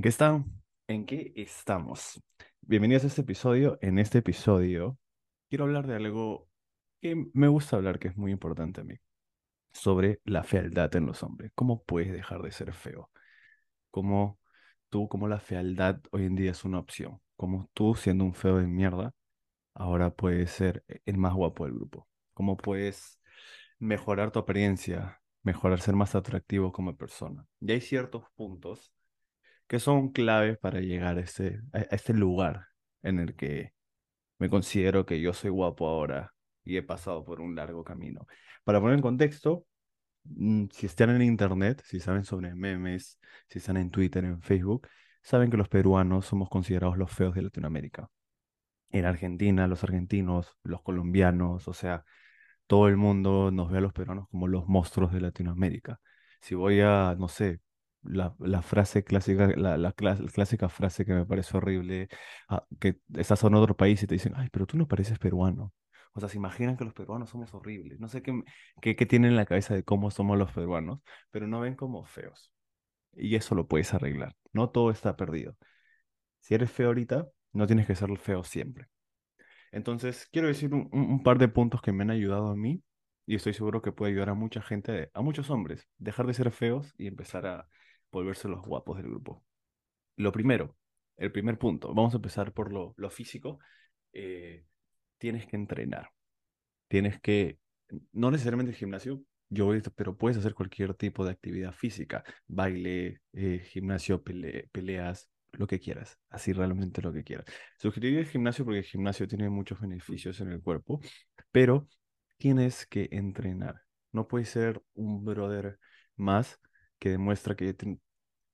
¿En qué están? ¿En qué estamos? Bienvenidos a este episodio. En este episodio quiero hablar de algo que me gusta hablar, que es muy importante a mí, sobre la fealdad en los hombres. ¿Cómo puedes dejar de ser feo? ¿Cómo tú, cómo la fealdad hoy en día es una opción? ¿Cómo tú, siendo un feo de mierda, ahora puedes ser el más guapo del grupo? ¿Cómo puedes mejorar tu apariencia, mejorar, ser más atractivo como persona? Y hay ciertos puntos que son claves para llegar a este, a este lugar en el que me considero que yo soy guapo ahora y he pasado por un largo camino. Para poner en contexto, mm, si están en internet, si saben sobre memes, si están en Twitter, en Facebook, saben que los peruanos somos considerados los feos de Latinoamérica. En Argentina, los argentinos, los colombianos, o sea, todo el mundo nos ve a los peruanos como los monstruos de Latinoamérica. Si voy a, no sé, la, la frase clásica, la, la clásica frase que me parece horrible, ah, que estás en otro país y te dicen, ay, pero tú no pareces peruano. O sea, se imaginan que los peruanos somos horribles. No sé qué, qué, qué tienen en la cabeza de cómo somos los peruanos, pero no ven como feos. Y eso lo puedes arreglar. No todo está perdido. Si eres feo ahorita, no tienes que ser feo siempre. Entonces, quiero decir un- un par de puntos que me han ayudado a mí y estoy seguro que puede ayudar a mucha gente, a muchos hombres, dejar de ser feos y empezar a volverse los guapos del grupo. Lo primero, el primer punto, vamos a empezar por lo, lo físico. eh, tienes que entrenar. Tienes que, no necesariamente el gimnasio, yo voy, pero puedes hacer cualquier tipo de actividad física, baile, eh, gimnasio, pele- peleas, lo que quieras, así realmente lo que quieras. Sugeriría el gimnasio porque el gimnasio tiene muchos beneficios en el cuerpo, pero tienes que entrenar. No puedes ser un brother más que demuestra que,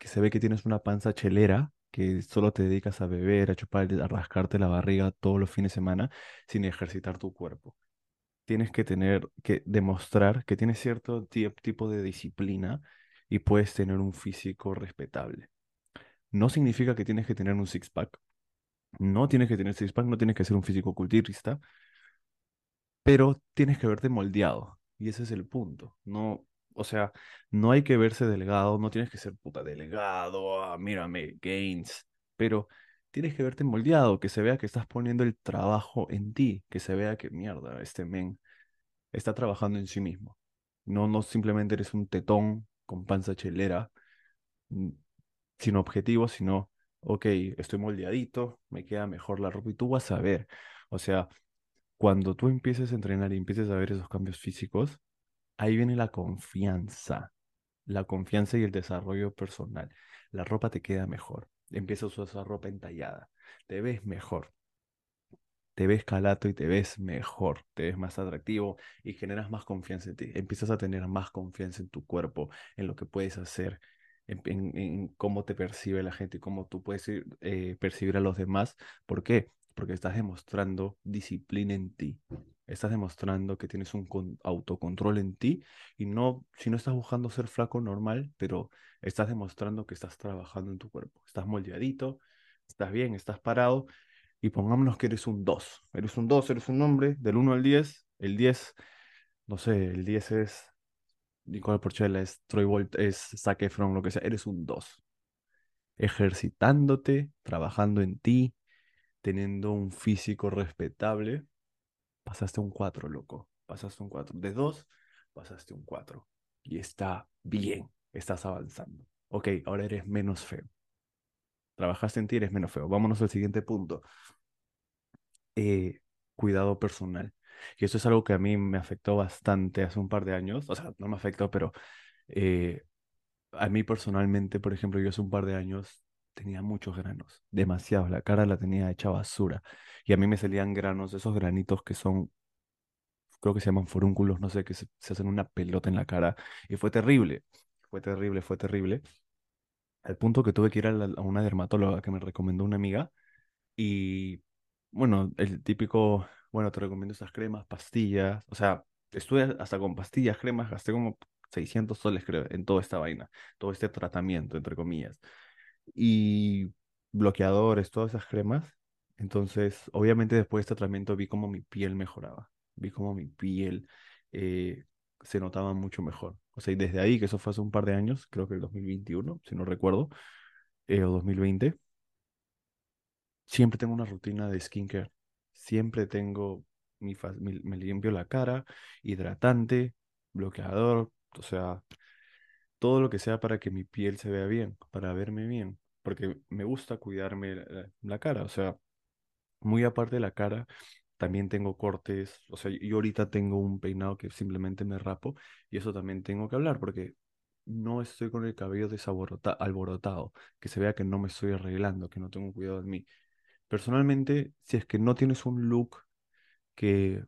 se ve que tienes una panza chelera, que solo te dedicas a beber, a chupar, a rascarte la barriga todos los fines de semana sin ejercitar tu cuerpo tienes que tener que demostrar que tienes cierto ti- tipo de disciplina y puedes tener un físico respetable. No significa que tienes que tener un six-pack, no tienes que tener six-pack, no tienes que ser un físico culturista, pero tienes que verte moldeado. Y ese es el punto. No, o sea, no hay que verse delgado, no tienes que ser puta delgado, ah, mírame, gains, pero tienes que verte moldeado, que se vea que estás poniendo el trabajo en ti, que se vea que mierda, este men está trabajando en sí mismo. No, no simplemente eres un tetón con panza chelera, mm, sin objetivos, sino, ok, estoy moldeadito, me queda mejor la ropa y tú vas a ver. O sea, cuando tú empieces a entrenar y empieces a ver esos cambios físicos, ahí viene la confianza, la confianza y el desarrollo personal. La ropa te queda mejor, empiezas a usar ropa entallada, te ves mejor te ves calato y te ves mejor, te ves más atractivo y generas más confianza en ti. Empiezas a tener más confianza en tu cuerpo, en lo que puedes hacer, en, cómo te percibe la gente, cómo tú puedes eh, percibir a los demás. ¿Por qué? Porque estás demostrando disciplina en ti. Estás demostrando que tienes un con- autocontrol en ti y no, si no estás buscando ser flaco normal, pero estás demostrando que estás trabajando en tu cuerpo. Estás moldeadito, estás bien, estás parado y pongámonos que eres un 2. Eres un 2, eres un hombre del uno al 10. El 10, no sé, el 10 es Nicole Porchela, es Troy Bolt, es Zac lo que sea. Eres un 2. Ejercitándote, trabajando en ti, teniendo un físico respetable, pasaste un 4, loco. Pasaste un 4. De 2, pasaste un 4. Y está bien, estás avanzando. Ok, ahora eres menos feo. Trabajaste en ti, eres menos feo. Vámonos al siguiente punto. eh, cuidado personal. Y eso es algo que a mí me afectó bastante hace un par de años. O sea, no me afectó, pero eh, a mí personalmente, por ejemplo, yo hace un par de años tenía muchos granos, demasiados. La cara la tenía hecha basura. Y a mí me salían granos, esos granitos que son, creo que se llaman forúnculos, no sé, que se, se hacen una pelota en la cara. Y fue terrible, fue terrible, fue terrible. Al punto que tuve que ir a, a una dermatóloga que me recomendó una amiga y bueno, el típico, bueno, te recomiendo estas cremas, pastillas. O sea, estuve hasta con pastillas, cremas, gasté como 600 soles, creo, en toda esta vaina, todo este tratamiento, entre comillas. Y bloqueadores, todas esas cremas. Entonces, obviamente después de este tratamiento vi como mi piel mejoraba. Vi como mi piel eh, se notaba mucho mejor. O sea, y desde ahí, que eso fue hace un par de años, creo que el 2021, si no recuerdo eh, o 2020, siempre tengo una rutina de skincare. Siempre tengo mi, mi- me limpio la cara, hidratante, bloqueador, o sea, todo lo que sea para que mi piel se vea bien, para verme bien, porque me gusta cuidarme la, cara, o sea, muy aparte de la cara, también tengo cortes, o sea, yo ahorita tengo un peinado que simplemente me rapo y eso también tengo que hablar porque no estoy con el cabello alborotado, que se vea que no me estoy arreglando, que no tengo cuidado de mí. Personalmente, si es que no tienes un look que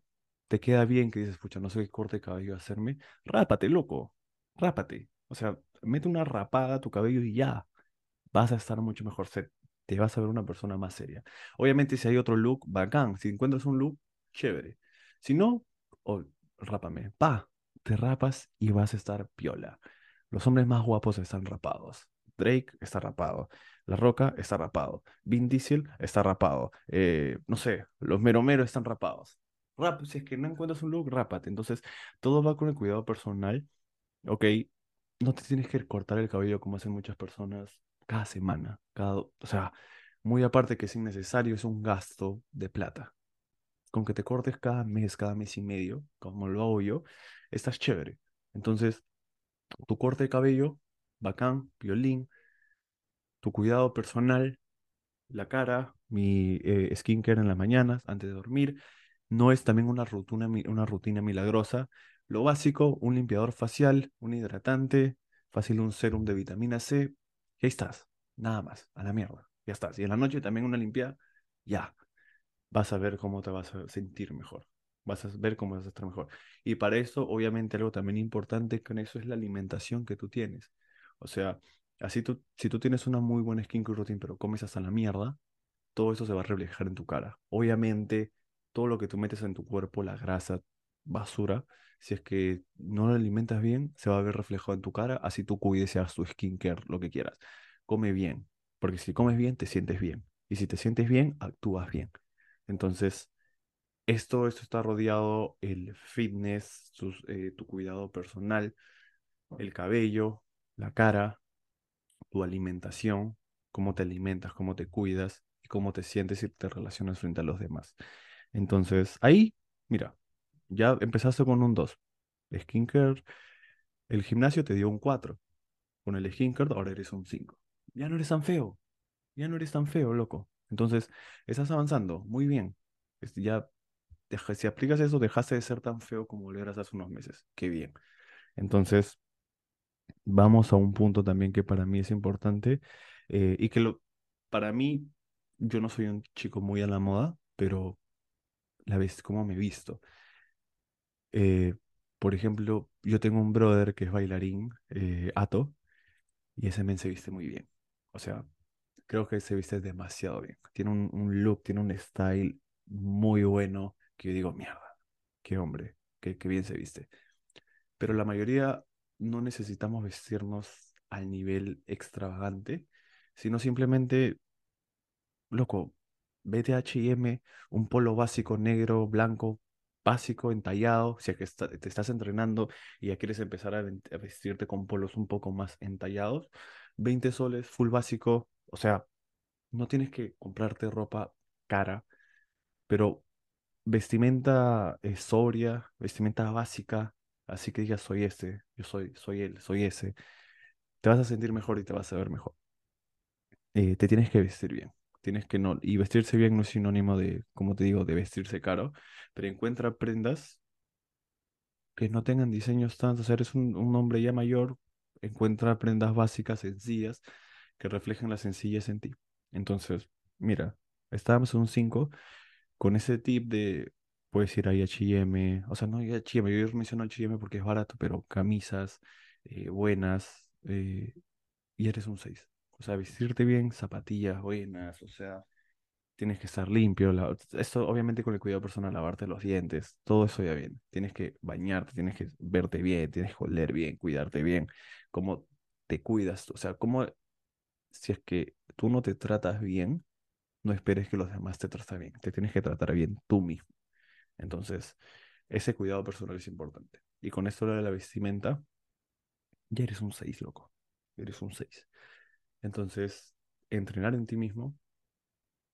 te queda bien, que dices, pucha, no sé qué corte de cabello hacerme, rápate, loco, rápate. O sea, mete una rapada a tu cabello y ya, vas a estar mucho mejor. Te vas a ver una persona más seria. Obviamente, si hay otro look, bacán. Si encuentras un look, chévere. Si no, oh, rápame. Pa, te rapas y vas a estar piola. Los hombres más guapos están rapados. Drake está rapado. La Roca está rapado. Vin Diesel está rapado. Eh, no sé, los meromeros están rapados. Rap, si es que no encuentras un look, rápate. Entonces, todo va con el cuidado personal. Ok, no te tienes que cortar el cabello como hacen muchas personas cada semana, cada, o sea, muy aparte que es innecesario, es un gasto de plata. Con que te cortes cada mes, cada mes y medio, como lo hago yo, estás chévere. Entonces, tu corte de cabello, bacán, violín, tu cuidado personal, la cara, mi eh, skincare en las mañanas, antes de dormir. No es también una rutina, una rutina milagrosa. Lo básico, un limpiador facial, un hidratante, fácil un serum de vitamina C. Ahí estás. Nada más. A la mierda. Ya estás. Y en la noche también una limpiada. Ya. Vas a ver cómo te vas a sentir mejor. Vas a ver cómo vas a estar mejor. Y para eso, obviamente, algo también importante con eso es la alimentación que tú tienes. O sea, así tú, si tú tienes una muy buena skincare routine, pero comes hasta la mierda, todo eso se va a reflejar en tu cara. Obviamente, todo lo que tú metes en tu cuerpo, la grasa, basura, si es que no lo alimentas bien, se va a ver reflejado en tu cara, así tú cuides y hagas tu skincare, lo que quieras. Come bien, porque si comes bien, te sientes bien. Y si te sientes bien, actúas bien. Entonces, esto, esto está rodeado el fitness, eh, tu cuidado personal, el cabello, la cara, tu alimentación, cómo te alimentas, cómo te cuidas y cómo te sientes y te relacionas frente a los demás. Entonces, ahí, mira, ya empezaste con un 2. Skincare, el gimnasio te dio un 4. Con el skincare ahora eres un 5. Ya no eres tan feo, ya no eres tan feo, loco. Entonces, estás avanzando, muy bien. Ya, si aplicas eso, dejaste de ser tan feo como lo eras hace unos meses. Qué bien. Entonces, vamos a un punto también que para mí es importante eh, y que lo, para mí, yo no soy un chico muy a la moda, pero la vez cómo me he visto. Eh, por ejemplo, yo tengo un brother que es bailarín, eh, Ato, y ese men se viste muy bien. O sea, creo que se viste demasiado bien. Tiene un, look, tiene un style muy bueno que yo digo, mierda, qué hombre, qué, qué bien se viste. Pero la mayoría no necesitamos vestirnos al nivel extravagante, sino simplemente, loco, vete un polo básico negro, blanco, básico, entallado, si es que te estás entrenando y ya quieres empezar a vestirte con polos un poco más entallados, 20 soles, full básico, o sea, no tienes que comprarte ropa cara, pero vestimenta eh, sobria, vestimenta básica, así que digas, soy este, yo soy, soy él, soy ese, te vas a sentir mejor y te vas a ver mejor. Eh, te tienes que vestir bien, tienes que no, y vestirse bien no es sinónimo de, como te digo, de vestirse caro, pero encuentra prendas que no tengan diseños tan, o sea, eres un, un hombre ya mayor, encuentra prendas básicas, sencillas, que reflejen la sencillez en ti. Entonces, mira, estábamos en un 5 con ese tip de, puedes ir a H&M, o sea, no H&M, yo menciono H&M porque es barato, pero camisas eh, buenas, eh, y eres un 6. O sea, vestirte bien, zapatillas buenas, o sea, tienes que estar limpio. la- esto obviamente con el cuidado personal, lavarte los dientes, todo eso ya bien. Tienes que bañarte, tienes que verte bien, tienes que oler bien, cuidarte bien, cómo te cuidas, o sea, cómo, si es que tú no te tratas bien, no esperes que los demás te traten bien, te tienes que tratar bien tú mismo. Entonces, ese cuidado personal es importante. Y con esto de la vestimenta, ya eres un 6 loco. Eres un seis Entonces, entrenar en ti mismo,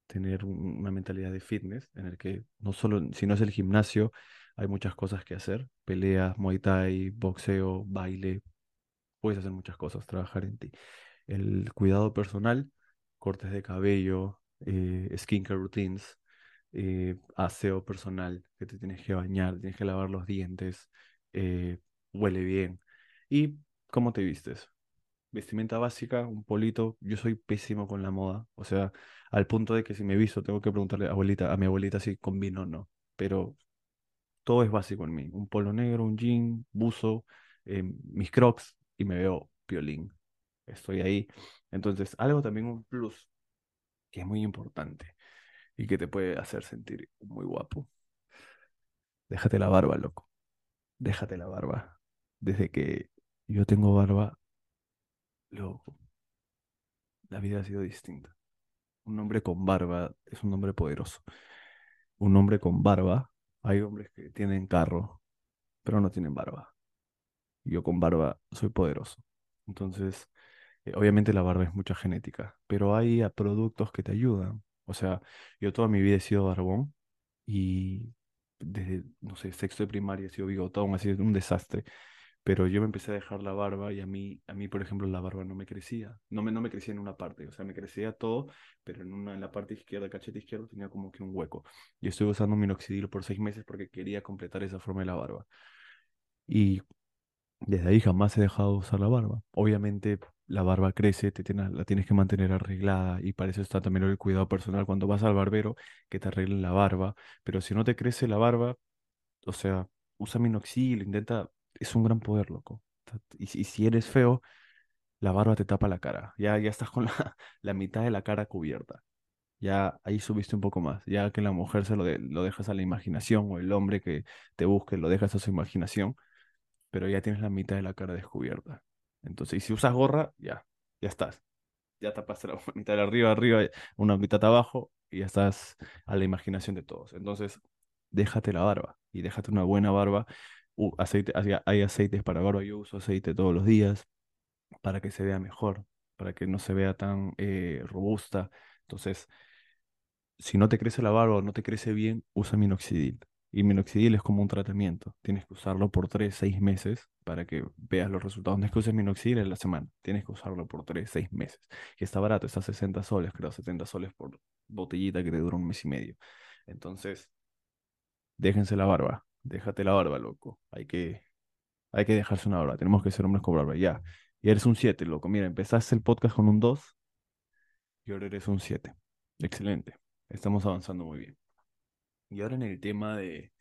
tener un- una mentalidad de fitness en el que no solo, si no es el gimnasio, hay muchas cosas que hacer, peleas, muay thai, boxeo, baile, puedes hacer muchas cosas, trabajar en ti. El cuidado personal, cortes de cabello, eh, skincare routines, eh, aseo personal, que te tienes que bañar, tienes que lavar los dientes, eh, huele bien. ¿Y cómo te vistes? Vestimenta básica, un polito. Yo soy pésimo con la moda, o sea, al punto de que si me visto tengo que preguntarle a abuelita, a mi abuelita si combino o no. Pero todo es básico en mí. Un polo negro, un jean, buzo, eh, mis crocs y me veo piolín. Estoy ahí. Entonces, algo también un plus que es muy importante y que te puede hacer sentir muy guapo. Déjate la barba, loco. Déjate la barba. Desde que yo tengo barba, loco, la vida ha sido distinta. Un hombre con barba es un hombre poderoso. Un hombre con barba, hay hombres que tienen carro, pero no tienen barba. Yo con barba soy poderoso. Entonces, eh, obviamente la barba es mucha genética, pero hay productos que te ayudan. O sea, yo toda mi vida he sido barbón y desde, no sé, sexto de primaria he sido bigotón, ha sido un desastre. Pero yo me empecé a dejar la barba y a mí, a mí, por ejemplo, la barba no me crecía. No me, no me crecía en una parte, o sea, me crecía todo, pero en una, en la parte izquierda, cachete izquierdo, tenía como que un hueco. Y estuve usando minoxidil por seis meses porque quería completar esa forma de la barba. Y desde ahí jamás he dejado de usar la barba. Obviamente la barba crece, te tienes- la tienes que mantener arreglada y para eso está también el cuidado personal cuando vas al barbero, que te arreglen la barba. Pero si no te crece la barba, o sea, usa minoxidil, intenta, es un gran poder, loco. Y, si y si eres feo, la barba te tapa la cara. Ya, ya estás con la, mitad de la cara cubierta. Ya ahí subiste un poco más. Ya que la mujer se lo, de- lo dejas a la imaginación o el hombre que te busque lo dejas a su imaginación pero ya tienes la mitad de la cara descubierta. Entonces, y si usas gorra, ya, ya estás. Ya tapaste la mitad de arriba, arriba, una mitad abajo, y ya estás a la imaginación de todos. Entonces, déjate la barba y déjate una buena barba. Aceite, hay hay aceites para barba, yo uso aceite todos los días para que se vea mejor, para que no se vea tan eh, robusta. Entonces, si no te crece la barba o no te crece bien, usa minoxidil. Y minoxidil es como un tratamiento. Tienes que usarlo por 3 6 meses para que veas los resultados. No es que uses minoxidil en la semana. Tienes que usarlo por 3 6 meses. Y está barato, está a 60 soles, creo, 70 soles por botellita que te dura un mes y medio. Entonces, déjense la barba. Déjate la barba, loco. Hay que, hay que dejarse una barba. Tenemos que ser hombres con barba. Ya. Y eres un 7 loco. Mira, empezaste el podcast con un 2 y ahora eres un 7. Excelente. Estamos avanzando muy bien. Y ahora en el tema de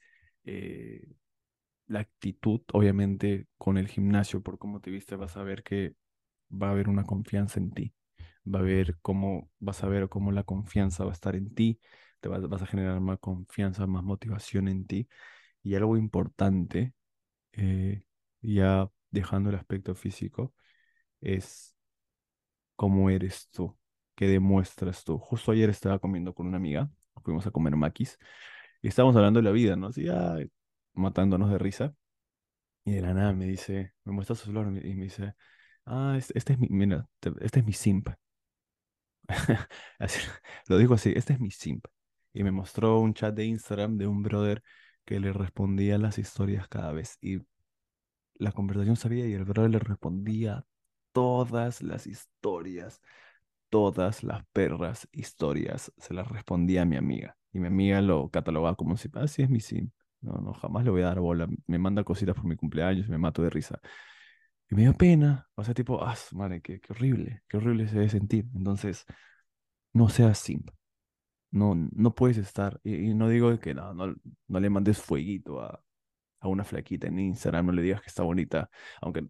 eh, la actitud, obviamente con el gimnasio, por cómo te viste, vas a ver que va a haber una confianza en ti. Va a ver cómo, vas a ver cómo la confianza va a estar en ti, te vas, vas a generar más confianza, más motivación en ti. Y algo importante, eh, ya dejando el aspecto físico, es cómo eres tú, qué demuestras tú. Justo ayer estaba comiendo con una amiga, fuimos a comer maquis. Y estábamos hablando de la vida, ¿no? Así, ah, matándonos de risa. Y de la nada me dice, me muestra su celular y me dice, ah, este, este es mi, mira, te- este es mi simp. Así, lo dijo así, este es mi simp. Y me mostró un chat de Instagram de un brother que le respondía las historias cada vez. Y la conversación sabía y el brother le respondía todas las historias todas las perras historias se las respondía a mi amiga. Y mi amiga lo catalogaba como si, ah, sí es mi sim. No, no, jamás le voy a dar bola. Me manda cositas por mi cumpleaños me mato de risa. Y me dio pena. O sea, tipo, ah, madre, qué, qué horrible, qué horrible se debe sentir. Entonces, no seas simp. No, no puedes estar. Y, no digo que no, no, no le mandes fueguito a, a una flaquita en Instagram, no le digas que está bonita, aunque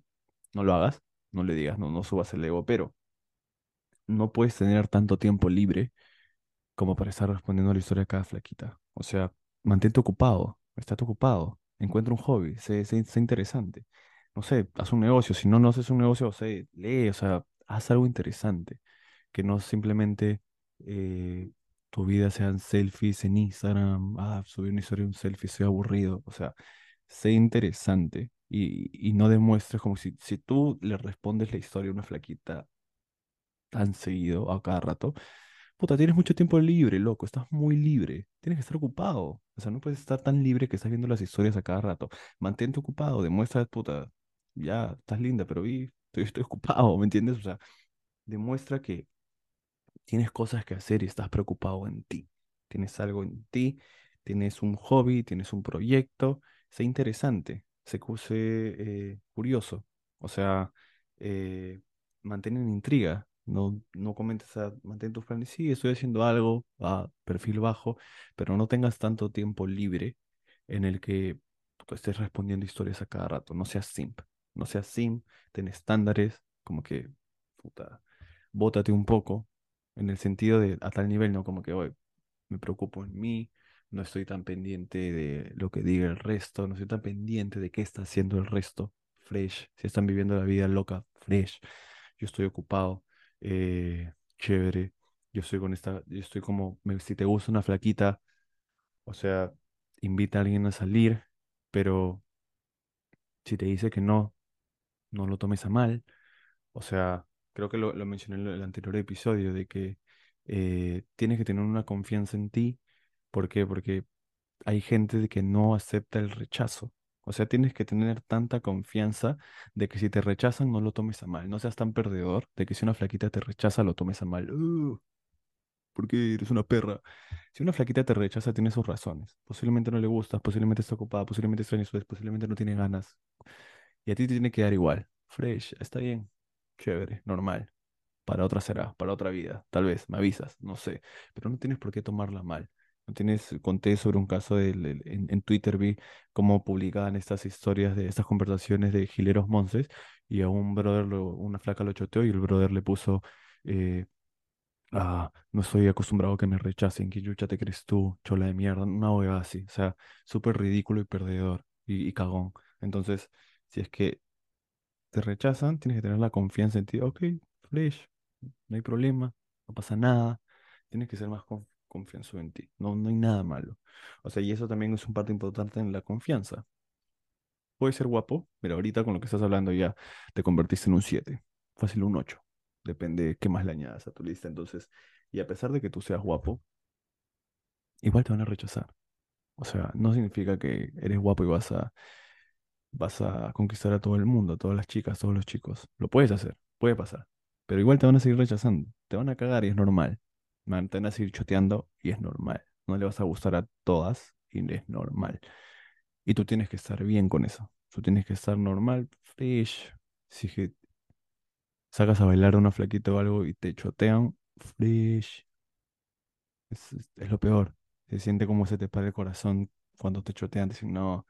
no lo hagas, no le digas, no, no subas el ego, pero no puedes tener tanto tiempo libre como para estar respondiendo a la historia de cada flaquita. O sea, mantente ocupado, estate ocupado, encuentra un hobby, sé, sé- sé interesante. No sé, haz un negocio, si no, no haces un negocio, o sea, lee, o sea, haz algo interesante, que no simplemente eh, tu vida sean selfies en Instagram, ah, subí una historia un selfie, soy aburrido, o sea, sé interesante y, y no demuestres como si, si tú le respondes la historia a una flaquita tan seguido, a cada rato, puta, tienes mucho tiempo libre, loco, estás muy libre. Tienes que estar ocupado. O sea, no puedes estar tan libre que estás viendo las historias a cada rato. Mantente ocupado, demuestra, puta, ya, estás linda, pero vi, estoy, estoy ocupado, ¿me entiendes? O sea, demuestra que tienes cosas que hacer y estás preocupado en ti. Tienes algo en ti, tienes un hobby, tienes un proyecto. Sé interesante, sé, sé, eh, curioso. O sea, eh, mantén en intriga. No, no comentes mantén tus planes. Sí, estoy haciendo algo a perfil bajo, pero no tengas tanto tiempo libre en el que tú estés respondiendo historias a cada rato. No seas simp. No seas simp, ten estándares, como que, puta, bótate un poco en el sentido de a tal nivel, ¿no? Como que, oye, me preocupo en mí, no estoy tan pendiente de lo que diga el resto, no estoy tan pendiente de qué está haciendo el resto, fresh, si están viviendo la vida loca, fresh, yo estoy ocupado, eh, chévere, yo estoy con esta, yo estoy como, si te gusta una flaquita, o sea, invita a alguien a salir, pero si te dice que no, no lo tomes a mal o sea, creo que lo, lo mencioné en el anterior episodio, de que eh, tienes que tener una confianza en ti. ¿Por qué? Porque hay gente de que no acepta el rechazo. O sea, tienes que tener tanta confianza de que si te rechazan no lo tomes a mal. No seas tan perdedor de que si una flaquita te rechaza lo tomes a mal. "Uh, ¿por qué eres una perra? Si una flaquita te rechaza tiene sus razones. Posiblemente no le gustas, posiblemente está ocupada, posiblemente extraña su vez, posiblemente no tiene ganas. Y a ti te tiene que dar igual. Fresh, está bien. Chévere, normal. Para otra será, para otra vida. Tal vez, me avisas, no sé. Pero no tienes por qué tomarla mal. No tienes, conté sobre un caso del- en, en Twitter, vi cómo publicaban estas historias de estas conversaciones de Gileros Monces y a un brother, una flaca lo choteó y el brother le puso, eh, ah, no estoy acostumbrado a que me rechacen, ¿qué chucha te crees tú, chola de mierda? Una huevada así. O sea, súper ridículo y perdedor y cagón. Entonces, si es que te rechazan, tienes que tener la confianza en ti. Ok, fresh, no hay problema, no pasa nada. Tienes que ser más con, confianzudo en ti. No, no hay nada malo. O sea, y eso también es un parte importante en la confianza. Puedes ser guapo, pero ahorita con lo que estás hablando ya te convertiste en un 7, fácil un 8. Depende de qué más le añadas a tu lista. Entonces, y a pesar de que tú seas guapo, igual te van a rechazar. O sea, no significa que eres guapo y vas a vas a conquistar a todo el mundo, a todas las chicas, todos los chicos. Lo puedes hacer, puede pasar. Pero igual te van a seguir rechazando. Te van a cagar y es normal. Te van a seguir choteando y es normal. No le vas a gustar a todas y es normal. Y tú tienes que estar bien con eso. Tú tienes que estar normal, fresh. Si sacas a bailar a una flaquita o algo y te chotean, fresh. Es, es- es lo peor. Se siente como se te para el corazón cuando te chotean. Dicen, no.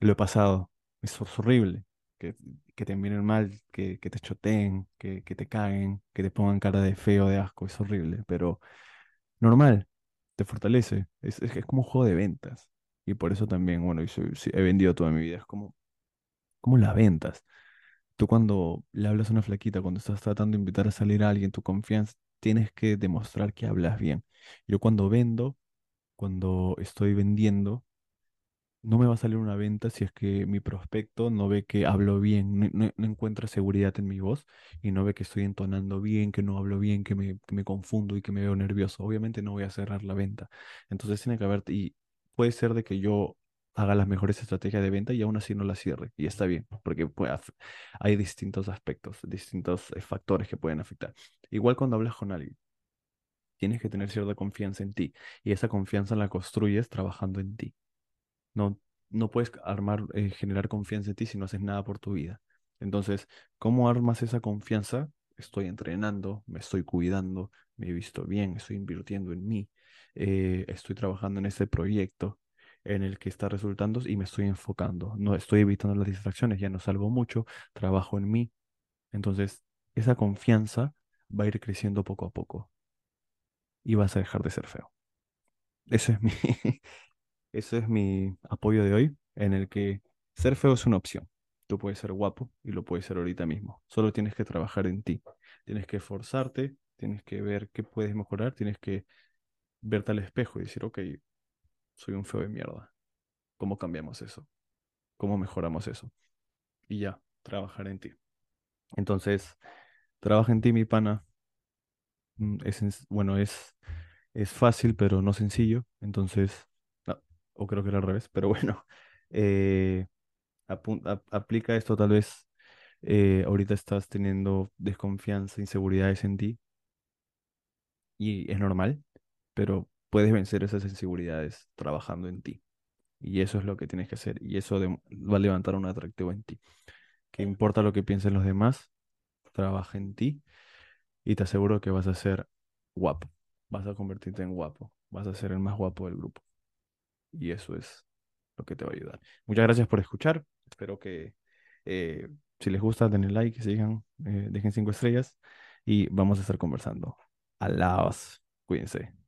Lo he pasado. Es hor- horrible. Que, que te miren mal, que, que te choteen, que, que te caguen, que te pongan cara de feo, de asco. Es horrible. Pero normal. Te fortalece. Es, es, es como un juego de ventas. Y por eso también, bueno, yo soy- he vendido toda mi vida. Es como, como las ventas. Tú cuando le hablas a una flaquita, cuando estás tratando de invitar a salir a alguien, tu confianza, tienes que demostrar que hablas bien. Yo cuando vendo, cuando estoy vendiendo, no me va a salir una venta si es que mi prospecto no ve que hablo bien, no, encuentra seguridad en mi voz y no ve que estoy entonando bien, que no hablo bien, que me, me confundo y que me veo nervioso. Obviamente no voy a cerrar la venta. Entonces tiene que haber, y puede ser de que yo haga las mejores estrategias de venta y aún así no la cierre. Y está bien, porque hay distintos aspectos, distintos eh, factores que pueden afectar. Igual cuando hablas con alguien, tienes que tener cierta confianza en ti y esa confianza la construyes trabajando en ti. No, no puedes armar, eh, generar confianza en ti si no haces nada por tu vida. Entonces, ¿cómo armas esa confianza? Estoy entrenando, me estoy cuidando, me he visto bien, estoy invirtiendo en mí, eh, estoy trabajando en este proyecto en el que está resultando y me estoy enfocando. No estoy evitando las distracciones, ya no salgo mucho, trabajo en mí. Entonces, esa confianza va a ir creciendo poco a poco y vas a dejar de ser feo. Ese es mi, Ese es mi apoyo de hoy, en el que ser feo es una opción. Tú puedes ser guapo y lo puedes ser ahorita mismo. Solo tienes que trabajar en ti. Tienes que esforzarte, tienes que ver qué puedes mejorar, tienes que verte al espejo y decir, ok, soy un feo de mierda. ¿Cómo cambiamos eso? ¿Cómo mejoramos eso? Y ya, trabajar en ti. Entonces, trabaja en ti, mi pana. mm, es, bueno, es, es fácil, pero no sencillo. Entonces, o creo que era al revés, pero bueno, eh, aplica esto tal vez. eh, ahorita estás teniendo desconfianza, inseguridades en ti y es normal, pero puedes vencer esas inseguridades trabajando en ti. Y eso es lo que tienes que hacer. Y eso va a levantar un atractivo en ti. Que importa lo que piensen los demás, trabaja en ti y te aseguro que vas a ser guapo. Vas a convertirte en guapo. Vas a ser el más guapo del grupo. Y eso es lo que te va a ayudar. Muchas gracias por escuchar. Espero que eh, si les gusta, denle like, sigan, eh, dejen cinco estrellas y vamos a estar conversando. Alaos. Cuídense.